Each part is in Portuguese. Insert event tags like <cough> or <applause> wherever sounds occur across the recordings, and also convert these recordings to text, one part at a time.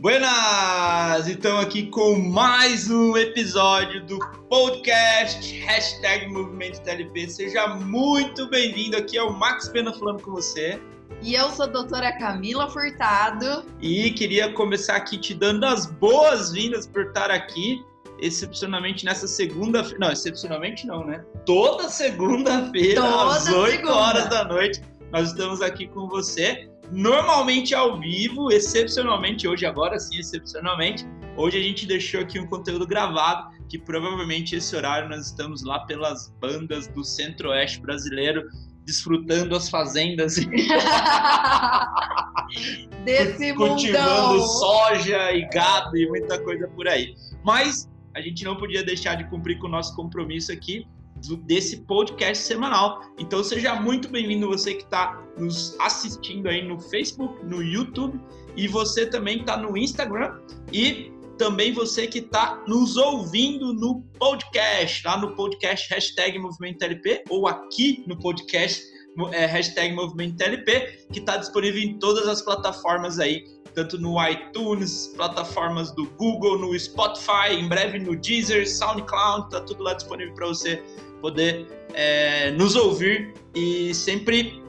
Buenas! Então aqui com mais um episódio do podcast Hashtag Movimento TLP. Seja muito bem-vindo aqui, é o Max Pena falando com você. E eu sou a doutora Camila Furtado. E queria começar aqui te dando as boas-vindas por estar aqui, excepcionalmente nessa segunda-feira. Não, excepcionalmente não, né? Toda segunda-feira, às 8 segunda. horas da noite, nós estamos aqui com você normalmente ao vivo, excepcionalmente hoje, agora sim, excepcionalmente. Hoje a gente deixou aqui um conteúdo gravado, que provavelmente esse horário nós estamos lá pelas bandas do Centro-Oeste brasileiro, desfrutando as fazendas. <laughs> Desse Cultivando mundão. soja e gado e muita coisa por aí. Mas a gente não podia deixar de cumprir com o nosso compromisso aqui desse podcast semanal. Então seja muito bem-vindo você que está nos assistindo aí no Facebook, no YouTube e você também está no Instagram e também você que está nos ouvindo no podcast, lá no podcast hashtag Movimento LP ou aqui no podcast é, hashtag Movimento LP, que está disponível em todas as plataformas aí, tanto no iTunes, plataformas do Google, no Spotify, em breve no Deezer, SoundCloud, tá tudo lá disponível para você poder é, nos ouvir e sempre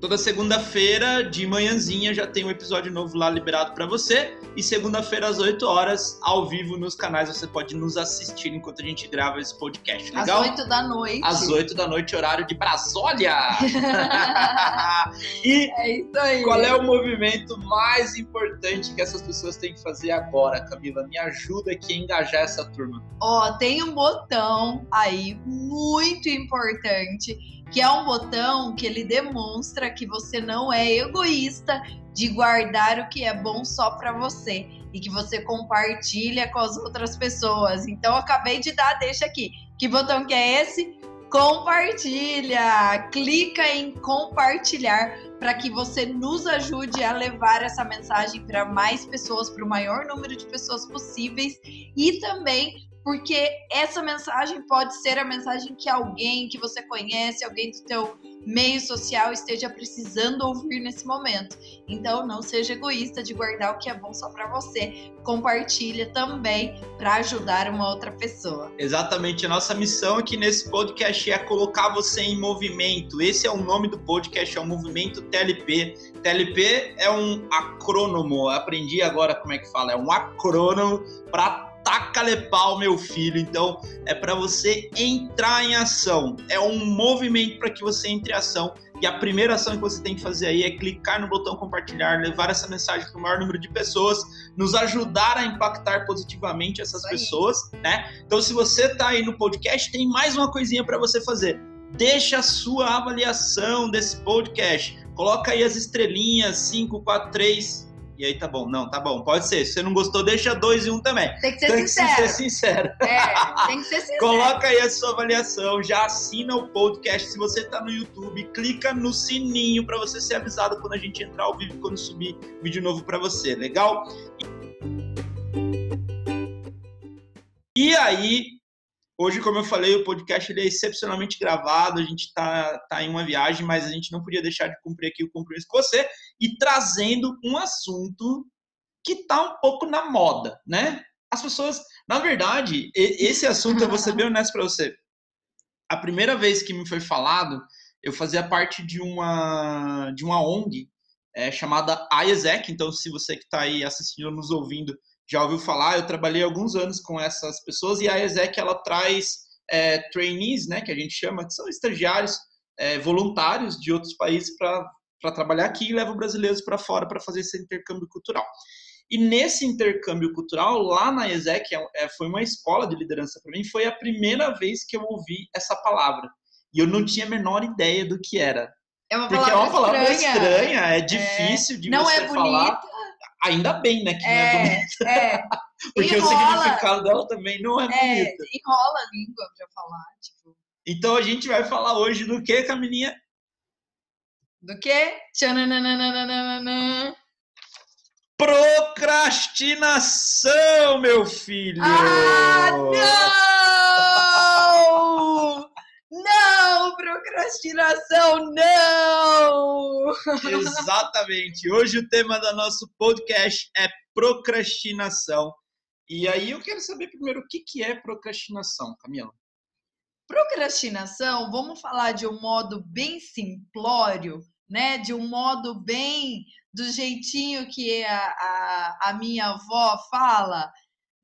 Toda segunda-feira, de manhãzinha, já tem um episódio novo lá liberado para você. E segunda-feira, às 8 horas, ao vivo nos canais, você pode nos assistir enquanto a gente grava esse podcast. Legal? Às 8 da noite. Às 8 da noite, horário de Brasólia! <laughs> e é isso aí. qual é o movimento mais importante que essas pessoas têm que fazer agora, Camila? Me ajuda aqui a engajar essa turma. Ó, tem um botão aí muito importante que é um botão que ele demonstra que você não é egoísta de guardar o que é bom só para você e que você compartilha com as outras pessoas. Então, acabei de dar, deixa aqui. Que botão que é esse? Compartilha! Clica em compartilhar para que você nos ajude a levar essa mensagem para mais pessoas, para o maior número de pessoas possíveis e também porque essa mensagem pode ser a mensagem que alguém que você conhece, alguém do teu meio social esteja precisando ouvir nesse momento. Então, não seja egoísta de guardar o que é bom só para você. Compartilha também para ajudar uma outra pessoa. Exatamente. A nossa missão aqui nesse podcast é colocar você em movimento. Esse é o nome do podcast, é o Movimento TLP. TLP é um acrônomo. Aprendi agora como é que fala. É um acrônomo para taca-lhe pau, meu filho. Então, é para você entrar em ação. É um movimento para que você entre em ação. E a primeira ação que você tem que fazer aí é clicar no botão compartilhar, levar essa mensagem para o maior número de pessoas, nos ajudar a impactar positivamente essas pessoas, né? Então, se você está aí no podcast, tem mais uma coisinha para você fazer. Deixa a sua avaliação desse podcast. Coloca aí as estrelinhas 5, 4, 3, e aí tá bom, não, tá bom, pode ser. Se você não gostou, deixa dois e um também. Tem que ser tem sincero. Que ser sincero. É, tem que ser sincero. Coloca aí a sua avaliação, já assina o podcast. Se você tá no YouTube, clica no sininho para você ser avisado quando a gente entrar ao vivo, quando subir vídeo novo para você, legal? E aí, Hoje, como eu falei, o podcast ele é excepcionalmente gravado, a gente está tá em uma viagem, mas a gente não podia deixar de cumprir aqui o compromisso com você e trazendo um assunto que está um pouco na moda, né? As pessoas, na verdade, esse assunto, eu vou ser bem honesto para você. A primeira vez que me foi falado, eu fazia parte de uma, de uma ONG é, chamada IESEC, então se você que está aí assistindo nos ouvindo já ouviu falar, eu trabalhei alguns anos com essas pessoas e a ESEC ela traz é, trainees, né, que a gente chama, que são estagiários é, voluntários de outros países para trabalhar aqui e levam brasileiros para fora para fazer esse intercâmbio cultural. E nesse intercâmbio cultural, lá na ESEC, é, é, foi uma escola de liderança para mim, foi a primeira vez que eu ouvi essa palavra. E eu não tinha a menor ideia do que era. É uma Porque palavra é uma palavra estranha, estranha é difícil de não você é falar. Ainda bem, né, que não é É, bonita. é. <laughs> Porque Enrola. o significado dela também não é, É, bonito. enrola a língua pra falar, tipo. Então a gente vai falar hoje do que, Camilinha? Do? Tchananananananana. Procrastinação, meu filho! Ah, não! Procrastinação, não! Exatamente. Hoje o tema do nosso podcast é procrastinação. E aí eu quero saber primeiro o que, que é procrastinação, Camila. Procrastinação, vamos falar de um modo bem simplório, né? De um modo bem do jeitinho que a, a, a minha avó fala,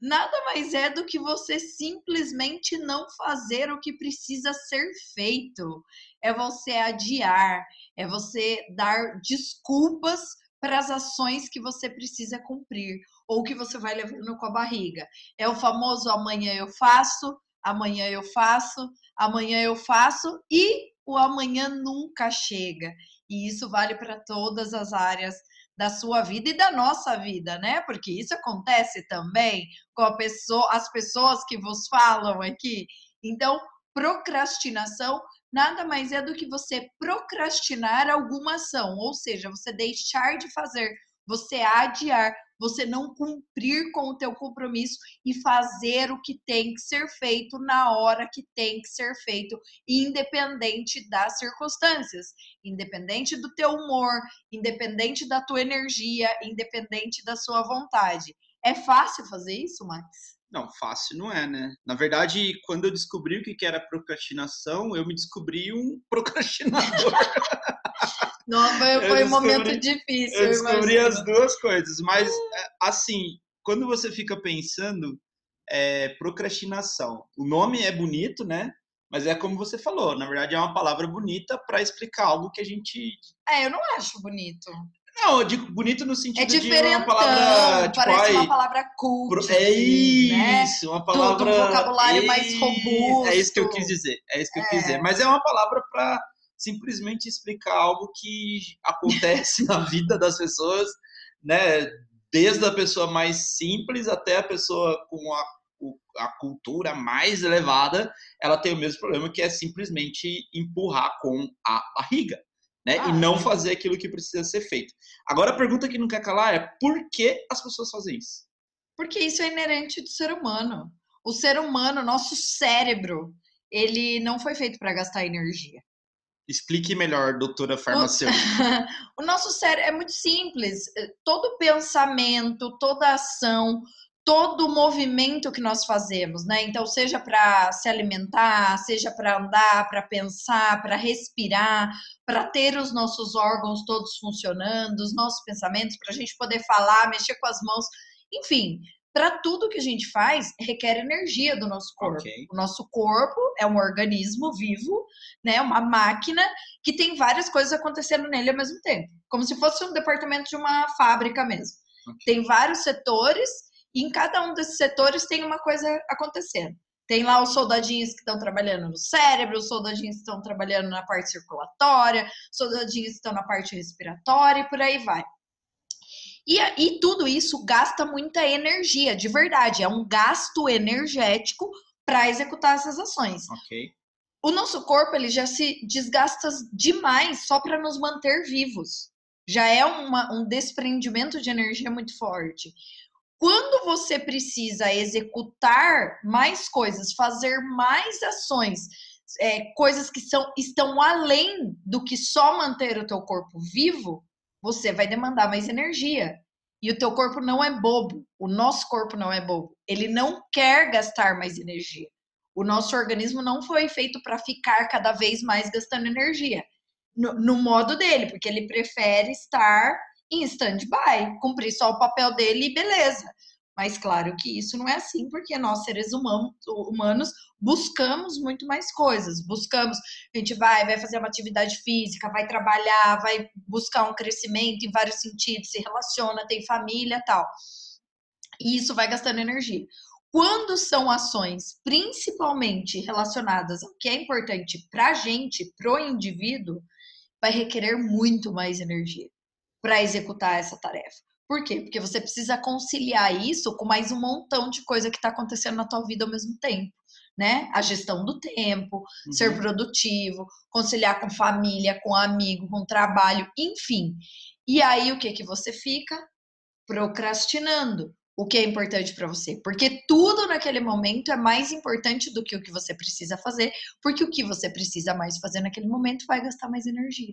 nada mais é do que você simplesmente não fazer o que precisa ser feito. É você adiar, é você dar desculpas para as ações que você precisa cumprir ou que você vai levando com a barriga. É o famoso amanhã eu faço, amanhã eu faço, amanhã eu faço e o amanhã nunca chega. E isso vale para todas as áreas da sua vida e da nossa vida, né? Porque isso acontece também com pessoa, as pessoas que vos falam aqui. Então, procrastinação nada mais é do que você procrastinar alguma ação, ou seja, você deixar de fazer, você adiar, você não cumprir com o teu compromisso e fazer o que tem que ser feito na hora que tem que ser feito, independente das circunstâncias, independente do teu humor, independente da tua energia, independente da sua vontade. É fácil fazer isso, Max? Não, fácil não é, né? Na verdade, quando eu descobri o que era procrastinação, eu me descobri um <laughs> procrastinador. <laughs> Não, foi, foi um momento difícil. Eu descobri as duas coisas, mas é, assim, quando você fica pensando, é, procrastinação. O nome é bonito, né? Mas é como você falou, na verdade é uma palavra bonita para explicar algo que a gente. É, eu não acho bonito. Não, eu digo bonito no sentido é de uma palavra. Tipo, parece ai, uma palavra cult. É né? isso, né? uma palavra. Do, do vocabulário mais robusto. É isso que eu quis dizer. É isso que eu quis dizer. Mas é uma palavra para simplesmente explicar algo que acontece <laughs> na vida das pessoas, né? Desde a pessoa mais simples até a pessoa com a, a cultura mais elevada, ela tem o mesmo problema que é simplesmente empurrar com a barriga. Né? Ah, e não fazer aquilo que precisa ser feito. Agora a pergunta que não quer calar é por que as pessoas fazem isso? Porque isso é inerente do ser humano. O ser humano, nosso cérebro, ele não foi feito para gastar energia. Explique melhor, doutora farmacêutica. <laughs> O, nosso cérebro é muito simples. Todo pensamento, toda ação, todo movimento que nós fazemos, né? Então, seja para se alimentar, seja para andar, para pensar, para respirar, para ter os nossos órgãos todos funcionando, os nossos pensamentos, para a gente poder falar, mexer com as mãos, enfim, para tudo que a gente faz, requer energia do nosso corpo. Okay. O nosso corpo é um organismo vivo, né? Uma máquina que tem várias coisas acontecendo nele ao mesmo tempo. Como se fosse um departamento de uma fábrica mesmo. Okay. Tem vários setores e em cada um desses setores tem uma coisa acontecendo. Tem lá os soldadinhos que estão trabalhando no cérebro, os soldadinhos que estão trabalhando na parte circulatória, soldadinhos que estão na parte respiratória e por aí vai. E, e tudo isso gasta muita energia, de verdade. É um gasto energético para executar essas ações. Ok. O nosso corpo ele já se desgasta demais só para nos manter vivos. Já é uma, um desprendimento de energia muito forte. Quando você precisa executar mais coisas, fazer mais ações, é, coisas que são, estão além do que só manter o teu corpo vivo, você vai demandar mais energia. E o teu corpo não é bobo. O nosso corpo não é bobo. Ele não quer gastar mais energia. O nosso organismo não foi feito para ficar cada vez mais gastando energia. No, no, modo dele, porque ele prefere estar em stand-by, cumprir só o papel dele e beleza. Mas claro que isso não é assim, porque nós, seres humanos, humanos, buscamos muito mais coisas. Buscamos, a gente vai, vai fazer uma atividade física, vai trabalhar, vai buscar um crescimento em vários sentidos, se relaciona, tem família tal. E isso vai gastando energia. Quando são ações principalmente relacionadas ao que é importante para a gente, para o indivíduo, vai requerer muito mais energia para executar essa tarefa. Por quê? Porque você precisa conciliar isso com mais um montão de coisa que está acontecendo na tua vida ao mesmo tempo. Né? A gestão do tempo, uhum. ser produtivo, conciliar com família, com amigo, com trabalho, enfim. E aí o que que você fica? Procrastinando. o que é importante para você, porque tudo naquele momento é mais importante do que o que você precisa fazer, porque o que você precisa mais fazer naquele momento vai gastar mais energia.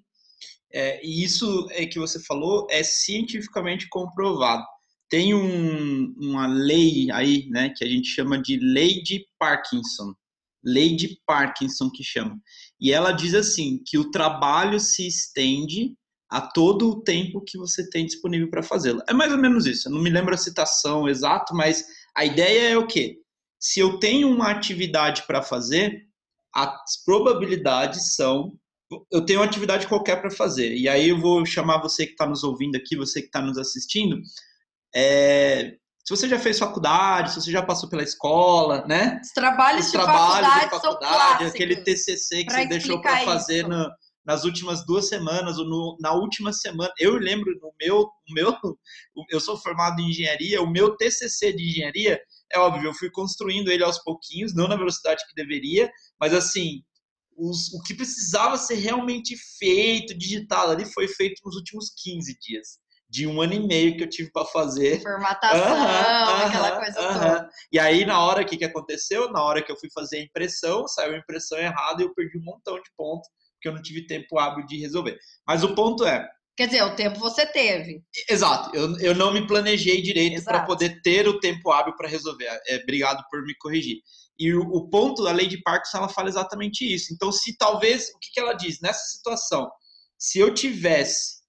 É, e isso é que você falou é cientificamente comprovado. Tem um, uma lei aí, né, que a gente chama de lei de Parkinson. Lei de Parkinson que chama. E ela diz assim que o trabalho se estende a todo o tempo que você tem disponível para fazê-lo. É mais ou menos isso. Eu não me lembro a citação exata, mas a ideia é o quê? Se eu tenho uma atividade para fazer, as probabilidades são eu tenho uma atividade qualquer para fazer. E aí eu vou chamar você que está nos ouvindo aqui, você que está nos assistindo. É, se você já fez faculdade, se você já passou pela escola, né? Os trabalhos, Os de, trabalhos faculdade de faculdade, aquele TCC que você deixou para fazer no, nas últimas duas semanas ou no, na última semana. Eu lembro no meu, meu, eu sou formado em engenharia, o meu TCC de engenharia, é óbvio, eu fui construindo ele aos pouquinhos, não na velocidade que deveria, mas assim, os, o que precisava ser realmente feito, digitado ali, foi feito nos últimos 15 dias. De um ano e meio que eu tive para fazer. Formatação, aquela coisa toda. E aí, na hora, o que, que aconteceu? Na hora que eu fui fazer a impressão, saiu a impressão errada e eu perdi um montão de pontos porque eu não tive tempo hábil de resolver. Mas o ponto é. Quer dizer, o tempo você teve. Exato, eu, eu não me planejei direito para poder ter o tempo hábil para resolver. É, obrigado por me corrigir. E o, o, ponto da lei de Parkinson, ela fala exatamente isso. Então, se talvez, o que, que ela diz? Nessa situação, se eu tivesse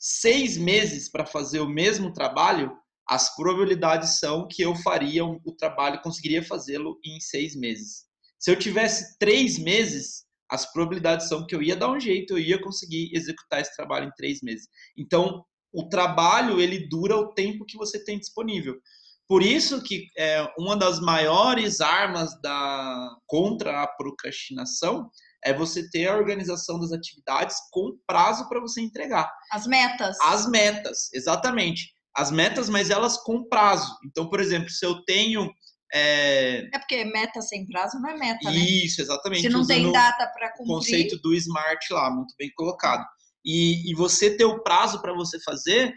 seis meses para fazer o mesmo trabalho, as probabilidades são que eu faria o trabalho, conseguiria fazê-lo em seis meses. Se eu tivesse três meses, as probabilidades são que eu ia dar um jeito, eu ia conseguir executar esse trabalho em três meses. Então, o trabalho ele dura o tempo que você tem disponível. Por isso que é, uma das maiores armas da contra a procrastinação é você ter a organização das atividades com prazo para você entregar. As metas. As metas, exatamente. As metas, mas elas com prazo. Então, por exemplo, se eu tenho é... é porque meta sem prazo não é meta, né? Isso, exatamente. Se não tem data para cumprir. O conceito do smart lá, muito bem colocado. E, e você ter o prazo para você fazer,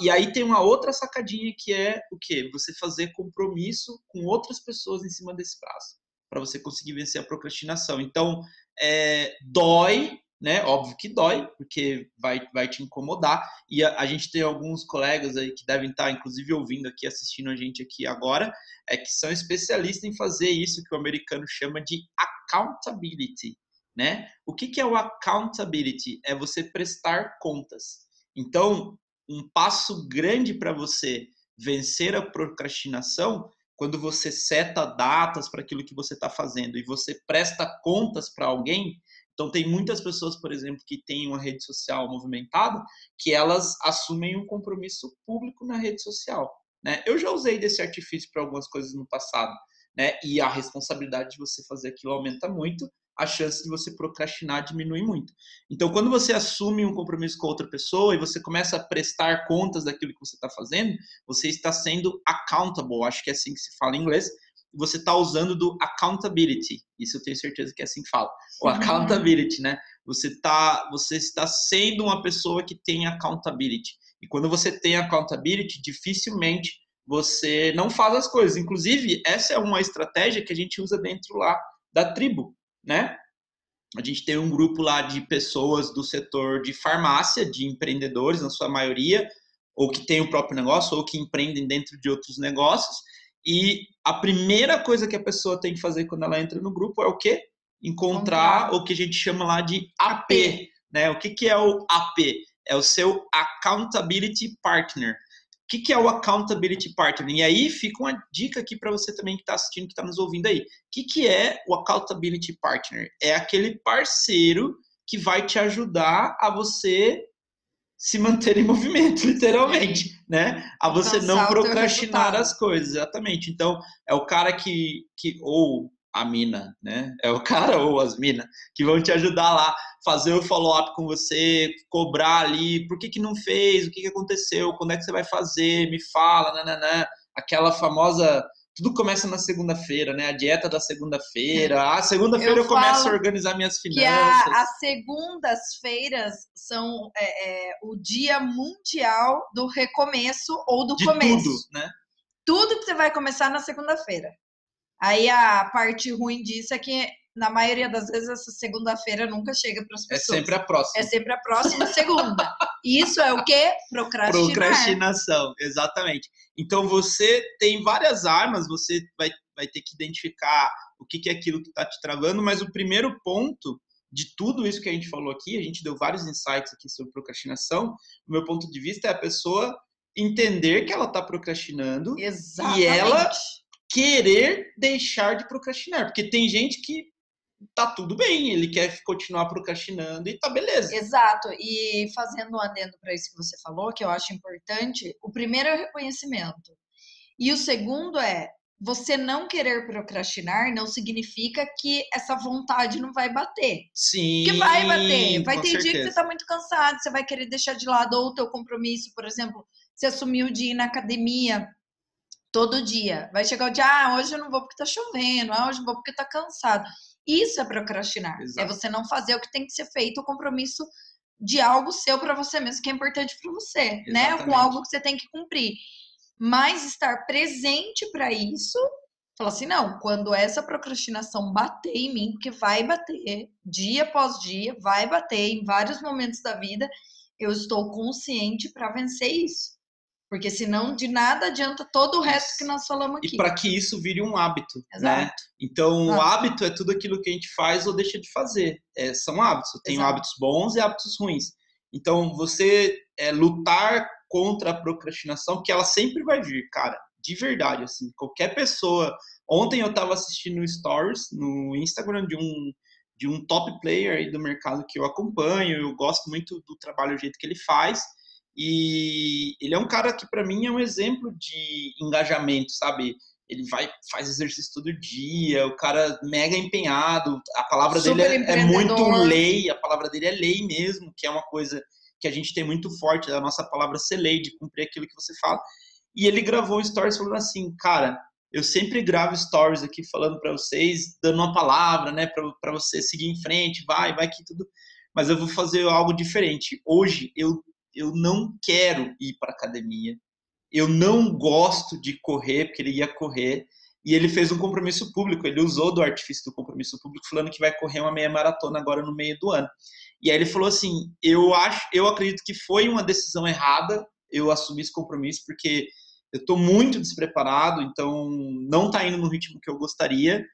e aí tem uma outra sacadinha que é o quê? Você fazer compromisso com outras pessoas em cima desse prazo, para você conseguir vencer a procrastinação. Então, é, dói, né? Óbvio que dói, porque vai, vai te incomodar. E a, a, gente tem alguns colegas aí que devem estar, inclusive, ouvindo aqui, assistindo a gente aqui agora, é que são especialistas em fazer isso que o americano chama de accountability, né? O que, que é o accountability? É você prestar contas. Então, um passo grande para você vencer a procrastinação quando você seta datas para aquilo que você está fazendo e você presta contas para alguém, então, tem muitas pessoas, por exemplo, que têm uma rede social movimentada, que elas assumem um compromisso público na rede social. Né? Eu já usei desse artifício para algumas coisas no passado, né? e a responsabilidade de você fazer aquilo aumenta muito, a chance de você procrastinar diminui muito. Então, quando você assume um compromisso com outra pessoa e você começa a prestar contas daquilo que você está fazendo, você está sendo accountable, acho que é assim que se fala em inglês, você está usando do accountability. Isso eu tenho certeza que é assim que fala. O accountability, né? Você, tá, você está sendo uma pessoa que tem accountability. E quando você tem accountability, dificilmente você não faz as coisas. Inclusive, essa é uma estratégia que a gente usa dentro lá da tribo, né? A gente tem um grupo lá de pessoas do setor de farmácia, de empreendedores, na sua maioria, ou que tem o próprio negócio, ou que empreendem dentro de outros negócios. E a primeira coisa que a pessoa tem que fazer quando ela entra no grupo é o quê? Encontrar o que a gente chama lá de AP. Né? O que, que é o AP? É o seu Accountability Partner. O que, que é o Accountability Partner? E aí fica uma dica aqui para você também que está assistindo, que está nos ouvindo aí. O que, que é o Accountability Partner? É aquele parceiro que vai te ajudar a você se manter em <laughs> movimento, literalmente, né? A você não procrastinar as coisas, exatamente. Então, é o cara que, que ou a mina, né? É o <laughs> cara ou as minas que vão te ajudar lá, fazer o follow-up com você, cobrar ali, por que que não fez, o que que aconteceu, quando é que você vai fazer, me fala, nananã. Aquela famosa tudo começa na segunda-feira, né? A dieta da segunda-feira. A segunda-feira eu, eu, começo a organizar minhas finanças. Que a, as segundas-feiras são é, é, o dia mundial do recomeço ou do de começo. Tudo, né? tudo que você vai começar na segunda-feira. Aí a parte ruim disso é que na maioria das vezes essa segunda-feira nunca chega para as É pessoas. sempre a próxima. É sempre a próxima segunda. <laughs> Isso é o quê? Procrastinar. Procrastinação, exatamente. Então você tem várias armas, você vai, vai ter que identificar o que, que é aquilo que está te travando, mas o primeiro ponto de tudo isso que a gente falou aqui, a gente deu vários insights aqui sobre procrastinação. O meu ponto de vista é a pessoa entender que ela está procrastinando Exatamente. E ela- querer deixar de procrastinar. Porque tem gente que tá tudo bem, ele quer continuar procrastinando e tá beleza. Exato. E fazendo um adendo para isso que você falou, que eu acho importante, o primeiro é o reconhecimento. E o segundo é você não querer procrastinar não significa que essa vontade não vai bater. Sim. Que vai bater. Vai ter dia que certeza. você tá muito cansado, você vai querer deixar de lado ou o teu compromisso, por exemplo, você assumiu de ir na academia todo dia. Vai chegar o dia, ah, hoje eu não vou porque tá chovendo, ah, hoje eu vou porque tá cansado. Isso é procrastinar. É Exato. você não fazer o que tem que ser feito, o compromisso de algo seu para você mesmo, que é importante para você, né? Com Exatamente. algo que você tem que cumprir. Mas estar presente para isso, falar assim, não, quando essa procrastinação bater em mim, porque vai bater dia após dia, vai bater em vários momentos da vida, eu estou consciente para vencer isso. Porque senão de nada adianta todo o resto que nós falamos aqui. E para que isso vire um hábito, Exato. né? Então, o Exato. hábito é tudo aquilo que a gente faz ou deixa de fazer. É, são hábitos. Eu tenho Exato. hábitos bons e hábitos ruins. Então, você é, lutar contra a procrastinação, que ela sempre vai vir, cara. De verdade, assim. Qualquer pessoa. Ontem eu estava assistindo stories no Instagram de um de um top player aí do mercado que eu acompanho. Eu gosto muito do trabalho, o jeito que ele faz. E ele é um cara que para mim é um exemplo de engajamento, sabe? Ele vai faz exercício todo dia, o cara mega empenhado, a palavra Super dele é, é muito lei, a palavra dele é lei mesmo, que é uma coisa que a gente tem muito forte, a nossa palavra ser lei, de cumprir aquilo que você fala. E ele gravou um stories falando assim, cara, eu sempre gravo stories aqui falando para vocês, dando uma palavra, né, para você seguir em frente, vai, vai que tudo, mas eu vou fazer algo diferente. Hoje eu eu não quero ir para academia. Eu não gosto de correr, porque ele ia correr. E ele fez um compromisso público. Ele usou do artifício do compromisso público, falando que vai correr uma meia maratona agora no meio do ano. E aí ele falou assim: eu acho, eu acredito que foi uma decisão errada eu assumir esse compromisso, porque eu estou muito despreparado, então não está indo no ritmo que eu gostaria.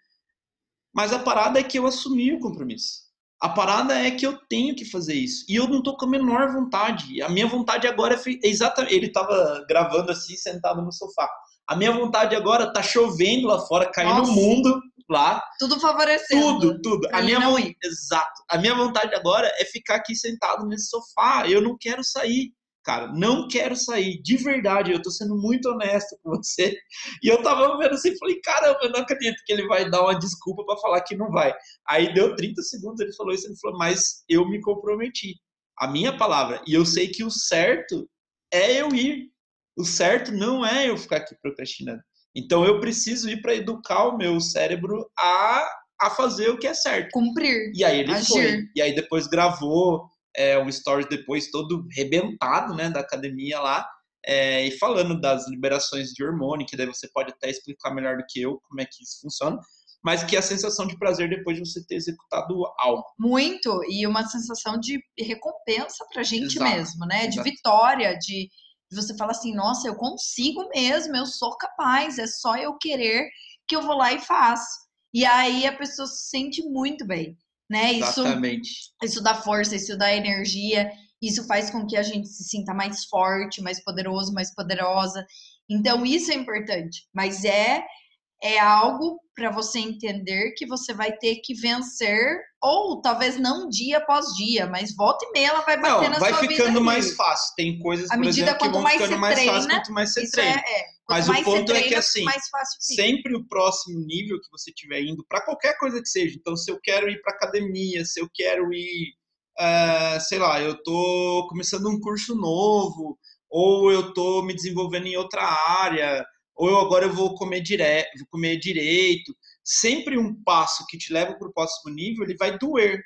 Mas a parada é que eu assumi o compromisso. A parada é que eu tenho que fazer isso. E eu não tô com a menor vontade. A minha vontade agora é é exatamente. Ele tava gravando assim, sentado no sofá. A minha vontade agora tá chovendo lá fora, caindo o mundo lá. Tudo favorecendo. Tudo, tudo. A minha não. Exato. A minha vontade agora é ficar aqui sentado nesse sofá. Eu não quero sair. Cara, não quero sair. De verdade, eu tô sendo muito honesto com você. E eu tava vendo assim, falei, caramba, eu não acredito que ele vai dar uma desculpa pra falar que não vai. Aí deu 30 segundos, ele falou isso, ele falou, mas eu me comprometi. A minha palavra. E eu sei que o certo é eu ir. O certo não é eu ficar aqui procrastinando. Então eu preciso ir para educar o meu cérebro a, a fazer o que é certo. Cumprir. E aí ele Agir. foi. E aí depois gravou é, um stories depois todo rebentado, né, da academia lá, é, e falando das liberações de hormônio, que daí você pode até explicar melhor do que eu como é que isso funciona, mas que a sensação de prazer depois de você ter executado algo. Muito. E uma sensação de recompensa pra gente Exato, mesmo, né? De exato. vitória, de de você falar assim, nossa, eu consigo mesmo, eu sou capaz, é só eu querer que eu vou lá e faço. E aí a pessoa se sente muito bem, né? Isso Exatamente. isso dá força, isso dá energia, isso faz com que a gente se sinta mais forte, mais poderoso, mais poderosa. Então isso é importante, mas é é algo para você entender que você vai ter que vencer ou talvez não dia após dia, mas volta e meia ela vai bater Não, na vai sua ficando vida mais ali. fácil. Tem coisas, À por medida exemplo, que quanto vão mais ficando mais fácil treina, quanto mais você Isso treina. é, é. Mas o ponto você é que, treina, assim, sempre o próximo nível que você estiver indo, para qualquer coisa que seja. Então, se eu quero ir para academia, se eu quero ir, eh, sei lá, eu tô começando um curso novo, ou eu tô me desenvolvendo em outra área, ou eu agora eu vou comer direto, vou comer direito. Sempre um passo que te leva para o próximo nível, ele vai doer.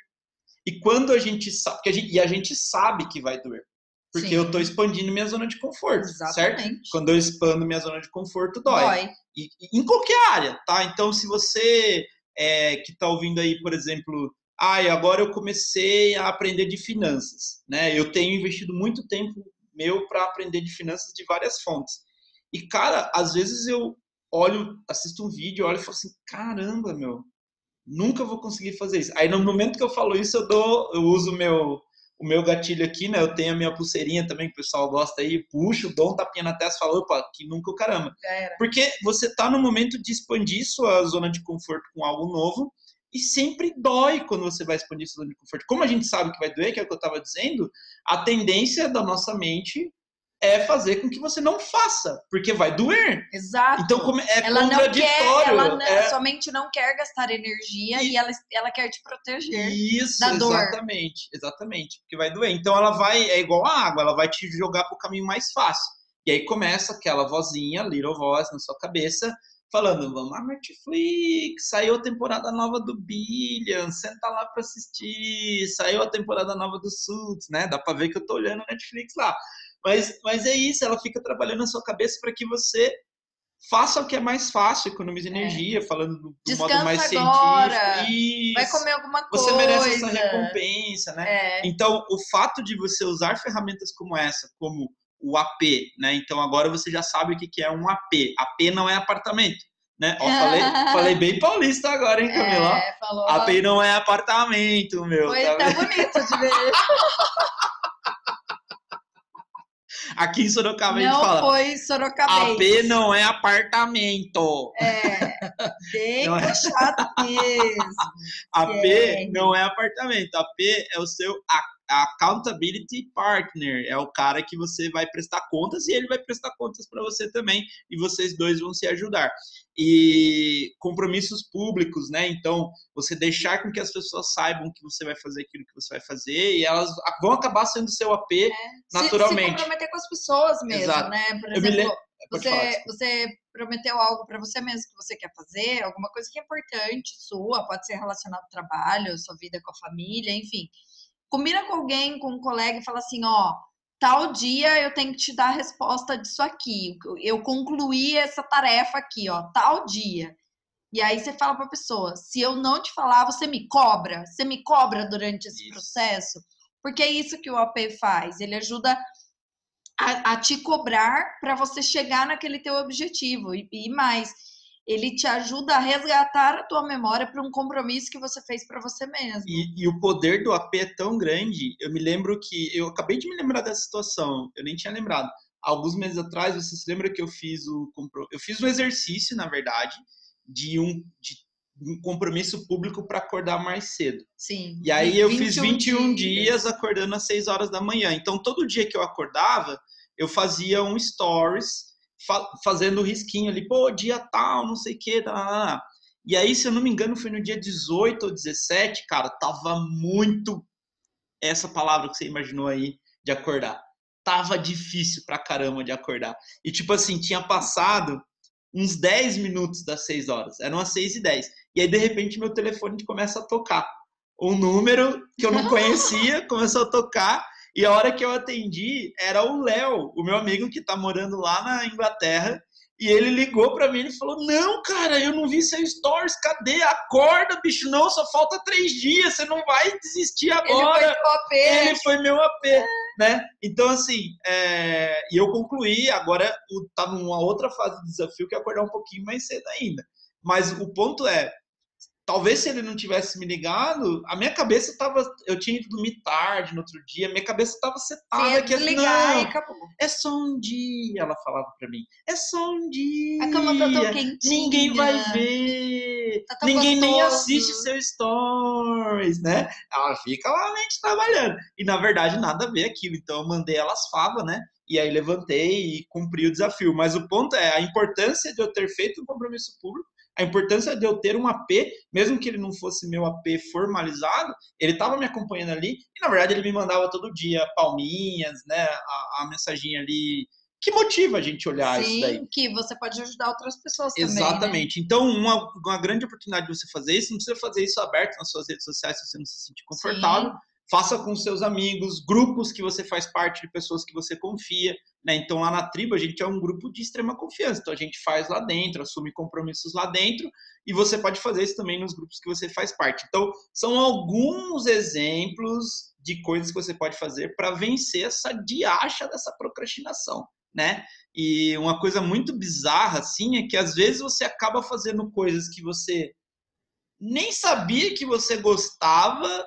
E quando a gente sabe, a gente, e a gente sabe que vai doer. Porque Sim. eu tô expandindo minha zona de conforto, certo? Exatamente. Quando eu expando minha zona de conforto, dói. Dói. E, e em qualquer área, tá? Então, se você é, que tá ouvindo aí, por exemplo, ai, agora eu comecei a aprender de finanças, né? Eu tenho investido muito tempo meu para aprender de finanças de várias fontes. E, cara, às vezes eu olho, assisto um vídeo, olho e falo assim, caramba, meu, nunca vou conseguir fazer isso. Aí, no momento que eu falo isso, eu dou, eu uso meu, o meu gatilho aqui, né? Eu tenho a minha pulseirinha também, que o pessoal gosta aí, puxo, dou um tapinha na testa e falo, opa, que nunca o caramba. Porque você tá no momento de expandir sua zona de conforto com algo novo e sempre dói quando você vai expandir sua zona de conforto. Como a gente sabe que vai doer, que é o que eu estava dizendo, a tendência da nossa mente é fazer com que você não faça, porque vai doer. Exato. Então como é ela não quer, contraditório. ela não, é... sua mente não quer gastar energia e, E- ela, ela quer te proteger. Isso, da dor. exatamente, exatamente, porque vai doer. Então ela vai, é igual a água, ela vai te jogar pro caminho mais fácil. E aí começa aquela vozinha, little voz na sua cabeça, falando, vamos lá Netflix, saiu a temporada nova do Billion, senta lá pra assistir, saiu a temporada nova do Suits, né? Dá pra ver que eu tô olhando Netflix lá. Mas, mas é isso, ela fica trabalhando na sua cabeça para que você faça o que é mais fácil, economize energia, falando do, do modo É. Mais agora, científico. Isso. Vai comer alguma coisa. Você merece essa recompensa, né? É, Então, o fato de você usar ferramentas como essa, como o AP, né? Então, agora você já sabe o que é um AP. AP não é apartamento, né? Ó, falei, <laughs> falei bem paulista agora, hein, Camila? é, falou. AP não é apartamento, meu. Foi tá vendo? bonito de ver. <laughs> Aqui em Sorocaba a gente não fala. foi Sorocabês. AP não é apartamento. É, bem Não é. puxado mesmo. <laughs> AP Sério. não é apartamento. AP é o seu accountability partner. É o cara que você vai prestar contas e ele vai prestar contas para você também. E vocês dois vão se ajudar. E compromissos públicos, né? Então, você deixar com que as pessoas saibam que você vai fazer aquilo que você vai fazer e elas vão acabar sendo seu AP Se- naturalmente. Se, comprometer com as pessoas mesmo, Exato. né? Por exemplo, lembro- Pode falar, você, você prometeu algo para você mesmo que você quer fazer, alguma coisa que é importante sua, pode ser relacionado ao trabalho, sua vida com a família, enfim. Combina com alguém, com um colega e fala assim, ó, tal dia eu tenho que te dar a resposta disso aqui. Eu concluí essa tarefa aqui, ó, tal dia. E aí você fala para a pessoa, se eu não te falar, você me cobra, você me cobra durante esse Isso. processo, porque é isso que o AP faz, ele ajuda a, a te cobrar para você chegar naquele teu objetivo e, e mais, ele te ajuda a resgatar a tua memória para um compromisso que você fez para você mesmo. E, e o poder do AP é tão grande. Eu me lembro que. Eu acabei de me lembrar dessa situação. Eu nem tinha lembrado. Alguns meses atrás, você se lembra que eu fiz o. Eu fiz um exercício, na verdade, de um, de um compromisso público para acordar mais cedo. Sim. E aí eu fiz 21 21 dias acordando às 6 horas da manhã. Então, todo dia que eu acordava, eu fazia um stories fa- fazendo risquinho ali, pô, dia tal, não sei o que, tá. E aí, se eu não me engano, foi no dia 18 ou 17, cara, tava muito essa palavra que você imaginou aí de acordar. Tava difícil pra caramba de acordar. E tipo assim, tinha passado uns 10 minutos das 6 horas. Eram as 6 e 10. E aí, de repente, meu telefone começa a tocar. Um número que eu não <laughs> conhecia começou a tocar. E a hora que eu atendi, era o Léo, o meu amigo que tá morando lá na Inglaterra. E ele ligou pra mim e falou: Não, cara, eu não vi seu stories, cadê? Acorda, bicho, não, só falta três dias, você não vai desistir Ele agora foi pro AP. ele foi meu AP, né? Então, assim, é, e eu concluí, agora tá numa outra fase do desafio que é acordar um pouquinho mais cedo ainda. Mas o ponto é, talvez se ele não tivesse me ligado, a minha cabeça tava, eu tinha ido dormir tarde no outro dia, minha cabeça tava Você setada ia que e não, acabou. é só um dia, ela falava pra mim, é só um dia. A cama tá tão quentinha. Ninguém vai ver. Tá Ninguém nem gostoso. assiste seu stories, né? Ela fica lá a mente trabalhando. E na verdade nada a ver aquilo. Então eu mandei elas fava, né? E aí levantei e cumpri o desafio. Mas o ponto é a importância de eu ter feito um compromisso público, a importância de eu ter um AP, mesmo que ele não fosse meu AP formalizado, ele estava me acompanhando ali e na verdade ele me mandava todo dia palminhas, né? A, a mensaginha ali que motiva a gente olhar isso daí. Sim, que você pode ajudar outras pessoas também. né? Exatamente. Então, uma, uma grande oportunidade de você fazer isso, não precisa fazer isso aberto nas suas redes sociais se você não se sentir confortável. Faça com seus amigos, grupos que você faz parte de pessoas que você confia. Né? Então, lá na tribo, a gente é um grupo de extrema confiança. Então, a gente faz lá dentro, assume compromissos lá dentro, e você pode fazer isso também nos grupos que você faz parte. Então, são alguns exemplos de coisas que você pode fazer para vencer essa diacha dessa procrastinação. Né? E uma coisa muito bizarra, assim, é que às vezes você acaba fazendo coisas que você nem sabia que você gostava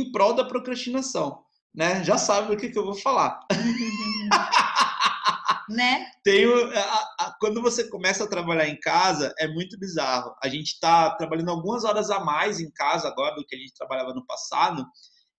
em prol da procrastinação, né? Já sabe o que, que eu vou falar. <laughs> né? A, quando você começa a trabalhar em casa, é muito bizarro. A gente está trabalhando algumas horas a mais em casa agora do que a gente trabalhava no passado.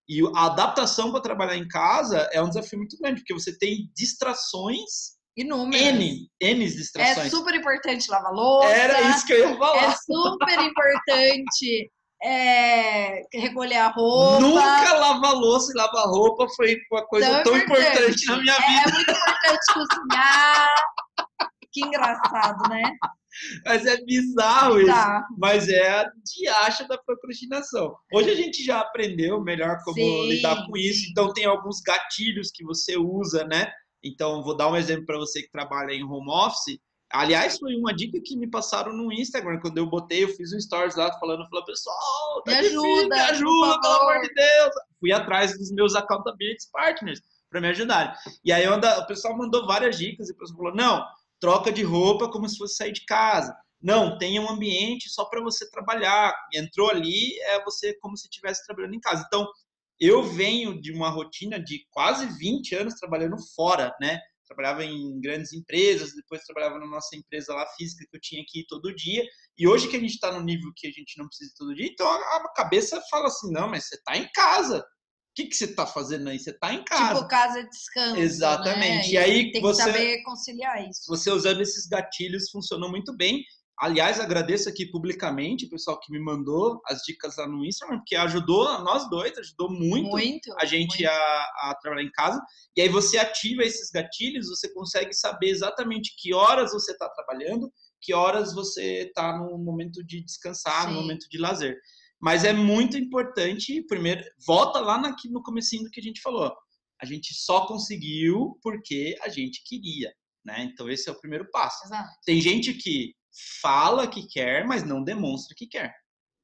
E a adaptação para trabalhar em casa é um desafio muito grande, porque você tem distrações Inúmeras. N, N distrações. É super importante lavar louça. Era isso que eu ia falar. É super importante é, recolher a roupa. Nunca lavar louça e lavar roupa foi uma coisa tão, tão importante. importante. na minha é, vida. É muito importante cozinhar. que engraçado, né? Mas é bizarro, isso. Mas é a diacha da procrastinação. Hoje a gente já aprendeu melhor como sim, lidar com isso. Então tem alguns gatilhos que você usa, né? Então, vou dar um exemplo para você que trabalha em home office. Aliás, foi uma dica que me passaram no Instagram. Quando eu botei, eu fiz um stories lá falando, falando, pessoal, tá me ajuda, me ajuda, pelo amor de Deus. Fui atrás dos meus accountability partners para me ajudar. E aí o pessoal mandou várias dicas e o pessoal falou: não, troca de roupa como se fosse sair de casa. Não, tenha um ambiente só para você trabalhar. Entrou ali, é você como se estivesse trabalhando em casa. Então, eu venho de uma rotina de quase 20 anos trabalhando fora, né? Trabalhava em grandes empresas, depois trabalhava na nossa empresa lá física que eu tinha aqui todo dia. E hoje que a gente está no nível que a gente não precisa todo dia, então a cabeça fala assim: não, mas você está em casa. O que, que você está fazendo aí? Você está em casa. Tipo, casa de descanso. Exatamente. Né? E aí tem você, que saber conciliar isso. Você usando esses gatilhos funcionou muito bem. Aliás, agradeço aqui publicamente o pessoal que me mandou as dicas lá no Instagram, porque ajudou a nós dois, ajudou muito, muito a gente muito. A, a, trabalhar em casa. E aí você ativa esses gatilhos, você consegue saber exatamente que horas você está trabalhando, que horas você está no momento de descansar, Sim. no momento de lazer. Mas é muito importante, primeiro, volta lá no comecinho do que a gente falou. A gente só conseguiu porque a gente queria. Né? Então esse é o primeiro passo. Exato. Tem gente que fala que quer, mas não demonstra que quer.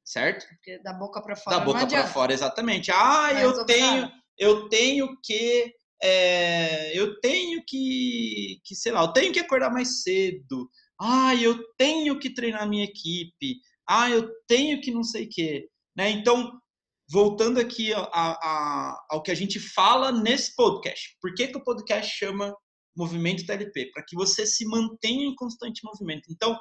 Certo? Porque da boca para fora. Da boca para fora, exatamente. Ah, eu tenho, eu tenho que. É, eu tenho que, que, sei lá, eu tenho que acordar mais cedo. Ah, eu tenho que treinar minha equipe. Ah, eu tenho que não sei o quê. Né? Então, voltando aqui a, a, ao que a gente fala nesse podcast. Por que, que o podcast chama movimento TLP, para que você se mantenha em constante movimento. Então,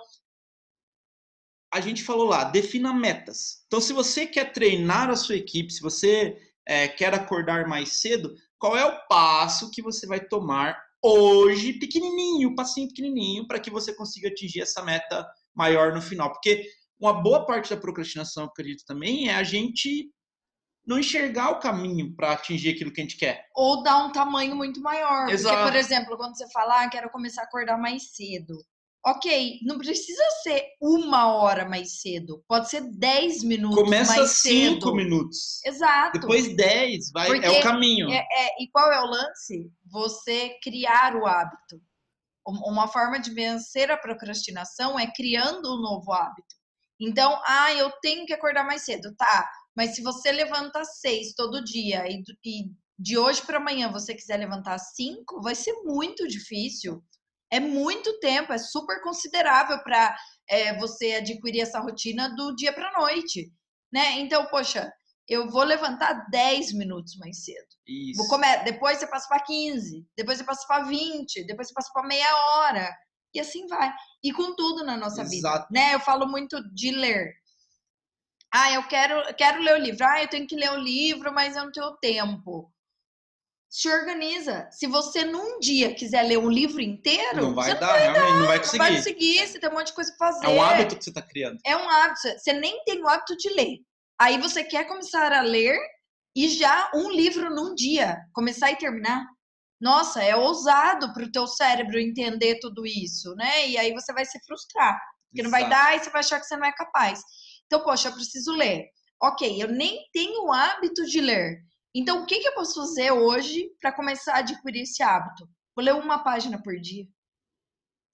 a gente falou lá, defina metas. Então, se você quer treinar a sua equipe, se você é, quer acordar mais cedo, qual é o passo que você vai tomar hoje, pequenininho, passinho pequenininho, para que você consiga atingir essa meta maior no final? Porque uma boa parte da procrastinação, eu acredito também, é a gente não enxergar o caminho para atingir aquilo que a gente quer. Ou dar um tamanho muito maior. Exato. Porque, por exemplo, quando você fala, ah, quero começar a acordar mais cedo. Ok, não precisa ser uma hora mais cedo. Pode ser 10 minutos Começa mais cedo. Começa 5 minutos. Exato. Depois 10, vai, Porque é o caminho. É, é, e qual é o lance? Você criar o hábito. Uma forma de vencer a procrastinação é criando um novo hábito. Então, ah, eu tenho que acordar mais cedo. Tá, mas se você levanta às seis todo dia e, e de hoje para amanhã você quiser levantar cinco, vai ser muito difícil. É muito tempo, é super considerável para é, você adquirir essa rotina do dia para noite, né? Então, poxa, eu vou levantar 10 minutos mais cedo. Isso. Vou comer, depois você passa para 15, depois você passa para 20, depois você passa para meia hora. E assim vai. E com tudo na nossa Exato. vida, né? Eu falo muito de ler. Ah, eu quero, quero ler o livro. Ah, eu tenho que ler o livro, mas eu não tenho tempo. Se organiza. Se você num dia quiser ler um livro inteiro, não vai você dar, não vai realmente, dar, não vai conseguir. Não vai conseguir, você tem um monte de coisa pra fazer. É um hábito que você está criando. É um hábito. Você nem tem o hábito de ler. Aí você quer começar a ler e já um livro num dia, começar e terminar. Nossa, é ousado para o teu cérebro entender tudo isso, né? E aí você vai se frustrar, porque Exato. não vai dar e você vai achar que você não é capaz. Então, poxa, eu preciso ler. Ok, eu nem tenho o hábito de ler. Então, o que, que eu posso fazer hoje para começar a adquirir esse hábito? Vou ler uma página por dia.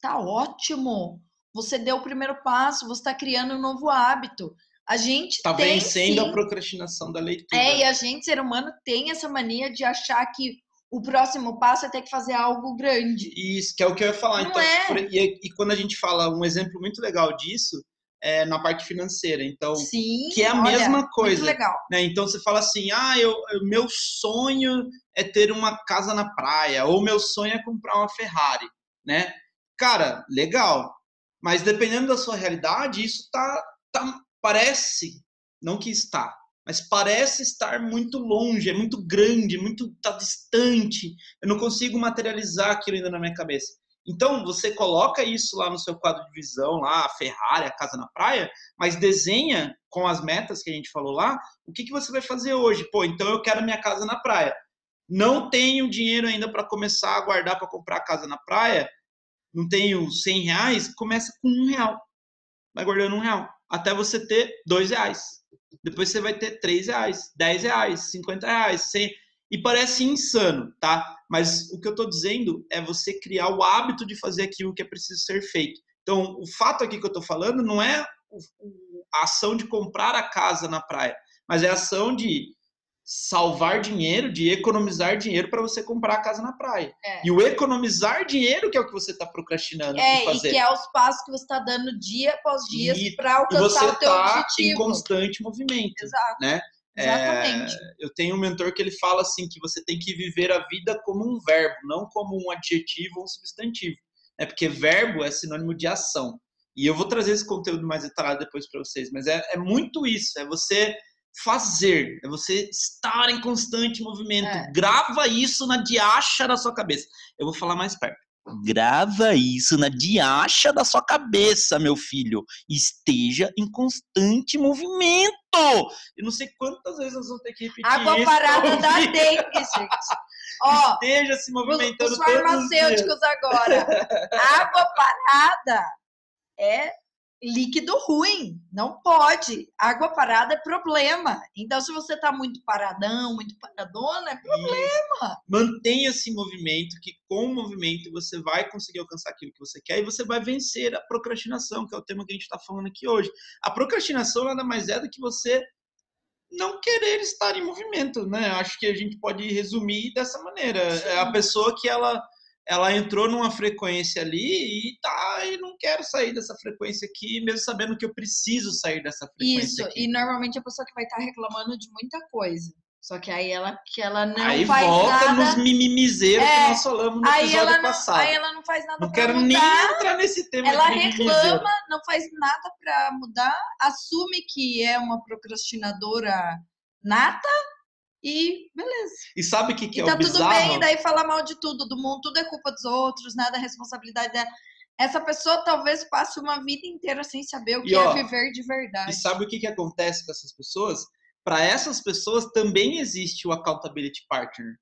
Tá ótimo! Você deu o primeiro passo, você está criando um novo hábito. A gente tá tem, vencendo sim, a procrastinação da leitura. É, e a gente, ser humano, tem essa mania de achar que o próximo passo é ter que fazer algo grande. Isso, que é o que eu ia falar. Não então, é. e, e quando a gente fala, um exemplo muito legal disso é na parte financeira. Então, Sim. que é a olha, mesma coisa. Muito legal. né? Então você fala assim: ah, eu, eu- meu sonho é ter uma casa na praia, ou meu sonho é comprar uma Ferrari, né? Cara, legal. Mas dependendo da sua realidade, isso tá, tá parece, não que está, mas parece estar muito longe, é muito grande, muito tá distante. Eu não consigo materializar aquilo ainda na minha cabeça. Então, você coloca isso lá no seu quadro de visão, lá, a Ferrari, a casa na praia, mas desenha com as metas que a gente falou lá, o que, que você vai fazer hoje? Pô, então eu quero minha casa na praia. Não tenho dinheiro ainda para começar a guardar para comprar a casa na praia, não tenho 100 reais, começa com um real. Vai guardando um real. Até você ter dois reais. Depois você vai ter três reais, 10 reais, 50 reais, 100. E parece insano, tá? Mas o que eu tô dizendo é você criar o hábito de fazer aquilo que é preciso ser feito. Então, o fato aqui que eu tô falando não é a ação de comprar a casa na praia, mas é a ação de salvar dinheiro, de economizar dinheiro para você comprar a casa na praia. É. E o economizar dinheiro que é o que você está procrastinando É, em e fazer. que é os passos que você está dando dia após dia E- para E alcançar você o teu está em objetivo. constante movimento. Exato. né? Exatamente. É, eu tenho um mentor que ele fala assim que você tem que viver a vida como um verbo, não como um adjetivo ou um substantivo. É porque verbo é sinônimo de ação. E eu vou trazer esse conteúdo mais detalhado depois para vocês, mas é, é muito isso, é você fazer, é você estar em constante movimento. É. Grava isso na diacha da sua cabeça. Eu vou falar mais perto. Grava isso na diacha da sua cabeça, meu filho. Esteja em constante movimento. Eu não sei quantas vezes nós vamos ter que repetir Água isso. parada pra da ouvir. dengue, gente. Ó, Esteja se movimentando os os farmacêuticos agora. Água parada é líquido ruim. Não pode. Água parada é problema. Então, se você tá muito paradão, muito paradona, é problema. Mantenha-se em movimento, que com o movimento você vai conseguir alcançar aquilo que você quer e você vai vencer a procrastinação, que é o tema que a gente está falando aqui hoje. A procrastinação nada mais é do que você não querer estar em movimento, né? Acho que a gente pode resumir dessa maneira. É a Sim. pessoa que ela ela entrou numa frequência ali e tá e não quero sair dessa frequência aqui, mesmo sabendo que eu preciso sair dessa frequência Isso. aqui. E normalmente a pessoa que vai estar reclamando de muita coisa. Só que aí ela que ela não Aí faz volta nada. nos mimimizeiros É, que nós falamos no Aí episódio ela, não, passado. aí ela não faz nada Não quero mudar. nem entrar nesse tema Ela reclama, não faz nada pra mudar, assume que é uma procrastinadora nata e beleza. E sabe o que, que e é tá o tudo bizarro? bem, e daí fala mal de tudo, do mundo, tudo é culpa dos outros, nada é responsabilidade dela. Essa pessoa talvez passe uma vida inteira sem saber o E, que ó, é viver de E verdade. sabe o que, que acontece com essas pessoas? Para essas pessoas também existe o accountability partner.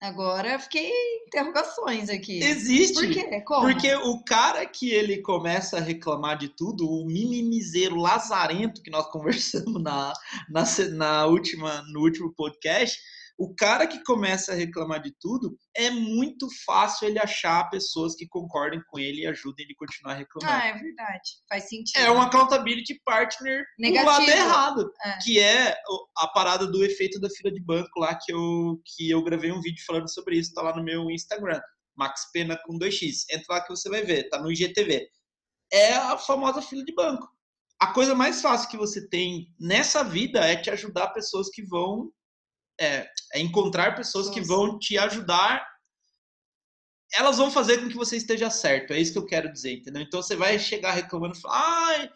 Agora fiquei interrogações aqui. Existe. Por quê? Como? Porque o cara que ele começa a reclamar de tudo, o mimimizeiro lazarento que nós <laughs> conversamos na, na, na última, no último podcast, o cara que começa a reclamar de tudo, é muito fácil ele achar pessoas que concordem com ele e ajudem ele a continuar reclamando. Ah, é verdade. Faz sentido. É um accountability partner do Negativo. lado errado. É. Que é a parada do efeito da fila de banco lá que eu, que eu gravei um vídeo falando sobre isso, tá lá no meu Instagram. Max Pena com 2x. Entra lá que você vai ver, tá no IGTV. É a famosa fila de banco. A coisa mais fácil que você tem nessa vida é te ajudar pessoas que vão. É, é encontrar pessoas que Nossa. vão te ajudar. Elas vão fazer com que você esteja certo. É isso que eu quero dizer, entendeu? Então você vai chegar reclamando e falar: ai,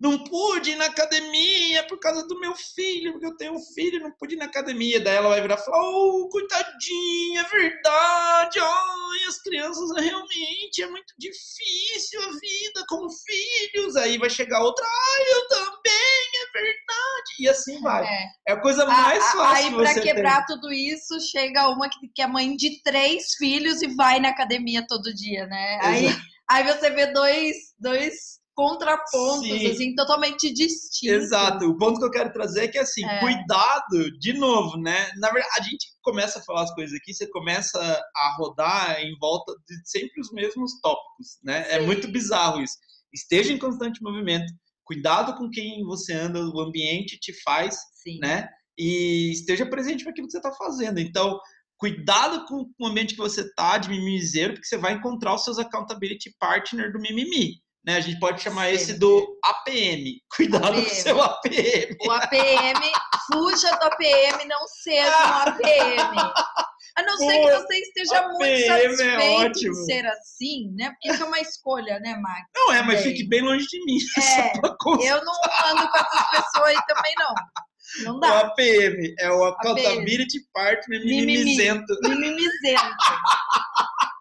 não pude ir na academia por causa do meu filho, porque eu tenho um filho não pude ir na academia. Daí ela vai virar e falar: oh, coitadinha, é verdade. Ai, as crianças realmente é muito difícil a vida com filhos. Aí vai chegar outra: ai, eu também, verdade. E assim vai. É. É a coisa mais a- fácil Aí, você quebrar tudo isso, chega uma que, que é mãe de três filhos e vai na academia todo dia, né? Aí, aí você vê dois, dois contrapontos, Sim. assim, totalmente distintos. Exato. O ponto que eu quero trazer é que, assim, É. cuidado, de novo, né? Na verdade, a gente começa a falar as coisas aqui, você começa a rodar em volta de sempre os mesmos tópicos, né? É Sim. muito bizarro isso. Esteja em constante movimento, cuidado com quem você anda, o ambiente te faz, Sim. né? E esteja presente para aquilo que você está fazendo. Então, cuidado com o ambiente que você tá de mimizeiro, porque você vai encontrar os seus accountability partner do mimimi. Né? A gente pode chamar esse Sempre. do APM. Cuidado com o APM. seu APM. O APM, fuja do APM, não seja um APM. <laughs> A não ser que você esteja muito APM é satisfeito ótimo. de ser assim, né? Porque isso é uma escolha, né, Max? Não é, mas fique bem longe de mim. <laughs> É. Eu não ando com essas pessoas aí também, não. Não O dá. APM é o Accountability Partner Mimimi. Mimimizento. Mimimizento.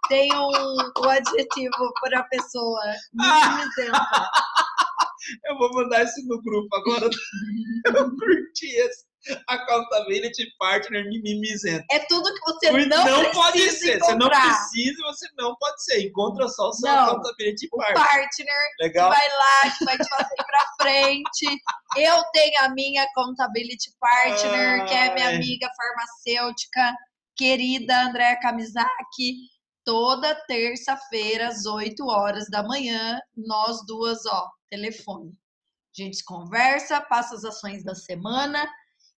Tem um, o adjetivo para a pessoa. Mimimizenta. <laughs> Eu vou mandar isso no grupo agora. <laughs> Eu curti esse. <laughs> Accountability Partner Mimimizento. É tudo que você Não, não, pode ser. Você não encontrar. precisa, você não pode ser. Encontra só o seu Não. Accountability O Partner. partner que Legal? vai lá, que vai te fazer pra frente. Eu tenho a minha Accountability Partner, que é minha Ai. amiga farmacêutica, querida Andréa Kamizaki. Toda terça-feira, às 8 horas da manhã, nós duas, ó, telefone. A gente conversa, passa as ações da semana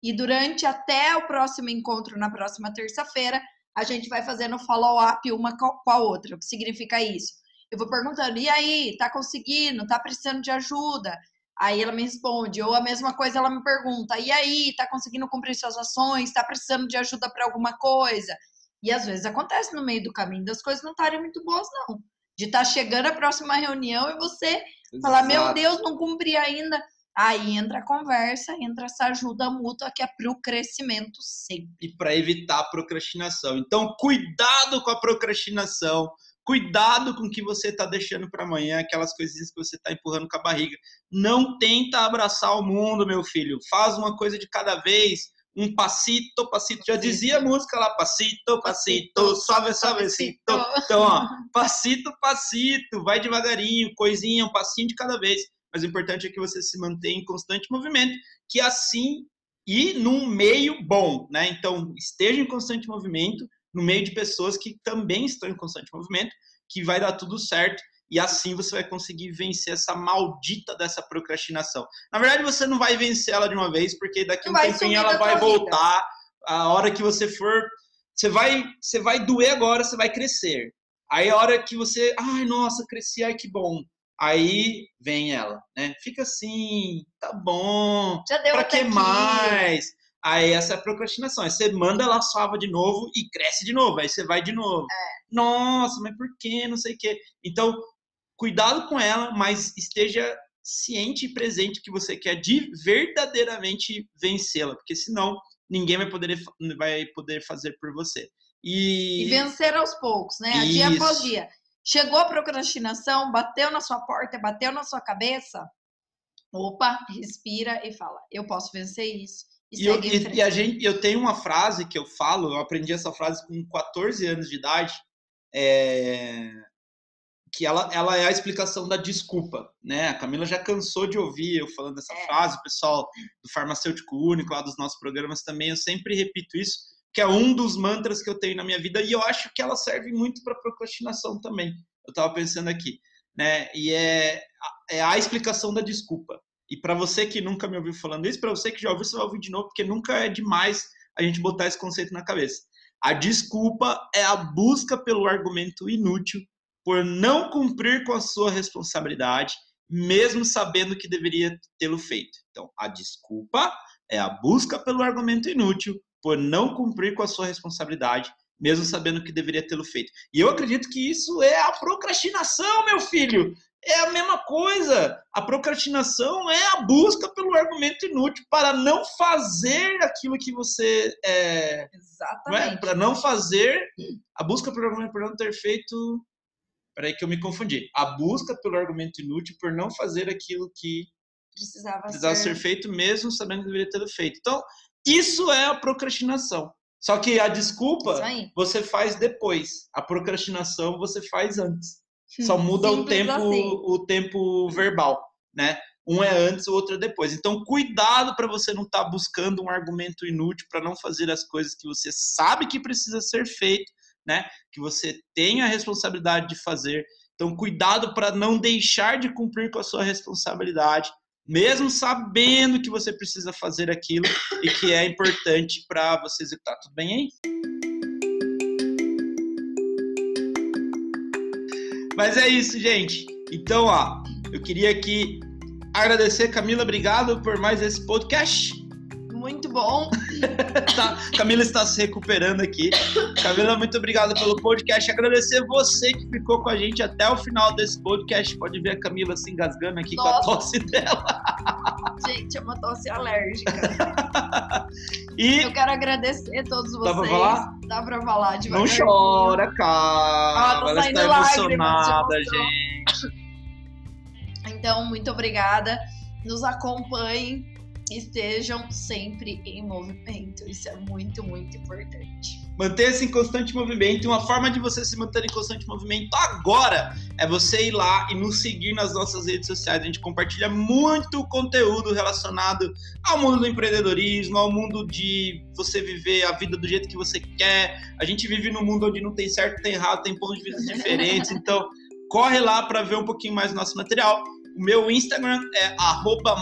e durante até o próximo encontro na próxima terça-feira, a gente vai fazendo follow-up uma co- com a outra. O que significa isso? Eu vou perguntando, e aí, tá conseguindo? Tá precisando de ajuda? Aí ela me responde, ou a mesma coisa ela me pergunta, e aí, tá conseguindo cumprir suas ações? Tá precisando de ajuda para alguma coisa? E às vezes acontece no meio do caminho das coisas não estarem muito boas, não. De estar chegando a próxima reunião e você falar, meu Exato. Deus, não cumpri ainda. Aí entra a conversa, entra essa ajuda mútua que é para o crescimento sempre. e para evitar a procrastinação. Então, cuidado com a procrastinação, cuidado com o que você está deixando para amanhã, aquelas coisinhas que você está empurrando com a barriga. Não tenta abraçar o mundo, meu filho. Faz uma coisa de cada vez. Um passito, passito. Já dizia a música lá, passito, passito, suave, suavecito. Então, ó, passito, passito, vai devagarinho, coisinha, um passinho de cada vez. Mas o importante é que você se mantenha em constante movimento, que assim e num meio bom, né? Então, esteja em constante movimento, no meio de pessoas que também estão em constante movimento, que vai dar tudo certo e assim você vai conseguir vencer essa maldita dessa procrastinação. Na verdade, você não vai vencer ela de uma vez, porque daqui a um tempinho ela vai tua vida. voltar. A hora que você for, você vai, você vai doer agora, você vai crescer. Aí a hora que você, ai, nossa, cresci, ai que bom. Aí vem ela, né? Fica assim, tá bom, Já deu pra que aqui. mais? Aí essa é a procrastinação. Aí você manda ela suava de novo e cresce de novo. Aí você vai de novo. É. Nossa, mas por quê? Não sei o quê. Então, cuidado com ela, mas esteja ciente e presente que você quer de verdadeiramente vencê-la, porque senão ninguém vai poder, vai poder fazer por você. E, E vencer aos poucos, né? Dia Isso. após dia. Chegou a procrastinação, bateu na sua porta, bateu na sua cabeça. Opa, respira e fala: eu posso vencer isso. E, E, eu, e- e a gente, eu tenho uma frase que eu falo, eu aprendi essa frase com 14 anos de idade, é, que ela, ela é a explicação da desculpa, né? A Camila já cansou de ouvir eu falando essa É. frase, o pessoal do Farmacêutico Único, lá dos nossos programas também, eu sempre repito isso, que é um dos mantras que eu tenho na minha vida, e eu acho que ela serve muito para procrastinação também. Eu estava pensando aqui, né? E é, é a explicação da desculpa. E para você que nunca me ouviu falando isso, para você que já ouviu, você vai ouvir de novo, porque nunca é demais a gente botar esse conceito na cabeça. A desculpa é a busca pelo argumento inútil por não cumprir com a sua responsabilidade, mesmo sabendo que deveria tê-lo feito. Então, a desculpa é a busca pelo argumento inútil por não cumprir com a sua responsabilidade, mesmo sabendo que deveria tê-lo feito. E eu acredito que isso é a procrastinação, meu filho. É a mesma coisa. A procrastinação é a busca pelo argumento inútil para não fazer aquilo que você é, é? Exatamente. Para não fazer a busca pelo argumento por não ter feito. Peraí que eu me confundi. A busca pelo argumento inútil por não fazer aquilo que Precisava, precisava ser. ser feito, mesmo sabendo que deveria ter feito. Então, isso é a procrastinação. Só que a desculpa você faz depois. A procrastinação você faz antes. Só muda o Simples tempo, assim. o tempo verbal, né? Um é antes, o outro é depois. Então, cuidado para você não estar buscando um argumento inútil para não fazer as coisas que você sabe que precisa ser feito, né? Que você tem a responsabilidade de fazer. Então, cuidado para não deixar de cumprir com a sua responsabilidade, mesmo sabendo que você precisa fazer aquilo e que é importante para você executar. Tudo bem aí? Mas é isso, gente. Então, ó, eu queria aqui agradecer, Camila, obrigado por mais esse podcast. Muito bom. <laughs> Tá, Camila está se recuperando aqui. Camila, muito obrigado pelo podcast. Agradecer você que ficou com a gente até o final desse podcast. Pode ver a Camila se engasgando aqui com a Nossa. tosse dela. Gente, é uma tosse alérgica. <laughs> E Eu quero agradecer a todos vocês. Dá pra falar? Dá pra falar não devagarzinho. chora, cara. Ah, tá Ela está de emocionada, gente. Então, muito obrigada. Nos acompanhem. Estejam sempre em movimento. Isso é muito, muito importante. Manter-se em constante movimento. Uma forma de você se manter em constante movimento agora é você ir lá e nos seguir nas nossas redes sociais. A gente compartilha muito conteúdo relacionado ao mundo do empreendedorismo, ao mundo de você viver a vida do jeito que você quer. A gente vive num mundo onde não tem certo, tem errado, tem pontos de vista <laughs> diferentes. Então, corre lá para ver um pouquinho mais do nosso material. O meu Instagram é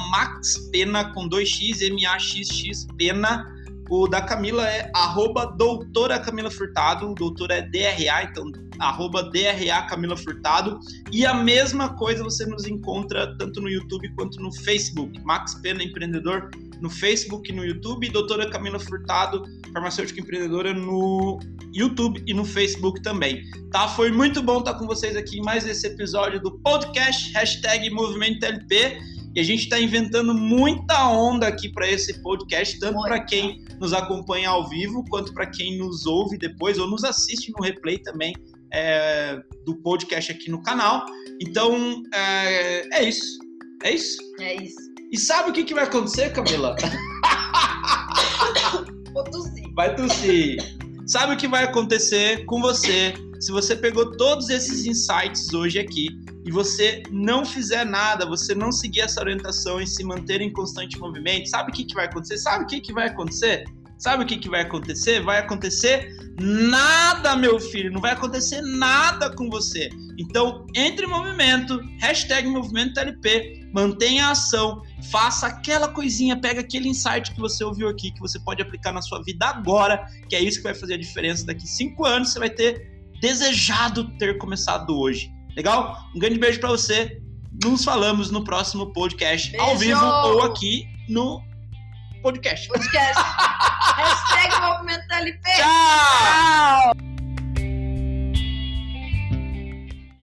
maxpena com 2x, M-A-X-X pena. O da Camila é arroba doutora Camila Furtado, o doutor é DRA, então arroba DRA Camila Furtado. E a mesma coisa você nos encontra tanto no YouTube quanto no Facebook. Max Pena Empreendedor no Facebook e no YouTube, doutora Camila Furtado, farmacêutica empreendedora no YouTube e no Facebook também. Tá? Foi muito bom estar com vocês aqui em mais esse episódio do podcast, hashtag Movimento LP. E a gente está inventando muita onda aqui para esse podcast, tanto para quem nos acompanha ao vivo, quanto para quem nos ouve depois ou nos assiste no replay também é, do podcast aqui no canal. Então, é, é isso. É isso. É isso. E sabe o que, que vai acontecer, Camila? <laughs> Vou tossir. Vai tossir. Sabe o que vai acontecer com você se você pegou todos esses insights hoje aqui e você não fizer nada, você não seguir essa orientação e se manter em constante movimento? Sabe o que, que vai acontecer? Sabe o que, que vai acontecer? Sabe o que, que vai acontecer? Vai acontecer nada, meu filho. Não vai acontecer nada com você. Então, entre em movimento, hashtag movimento LP, mantenha a ação, faça aquela coisinha, pega aquele insight que você ouviu aqui, que você pode aplicar na sua vida agora, que é isso que vai fazer a diferença. Daqui cinco anos você vai ter desejado ter começado hoje. Legal? Um grande beijo pra você. Nos falamos no próximo podcast, ao Beijo! vivo ou aqui no podcast. Podcast. <laughs> Hashtag Movimento LP. Tchau! Tchau.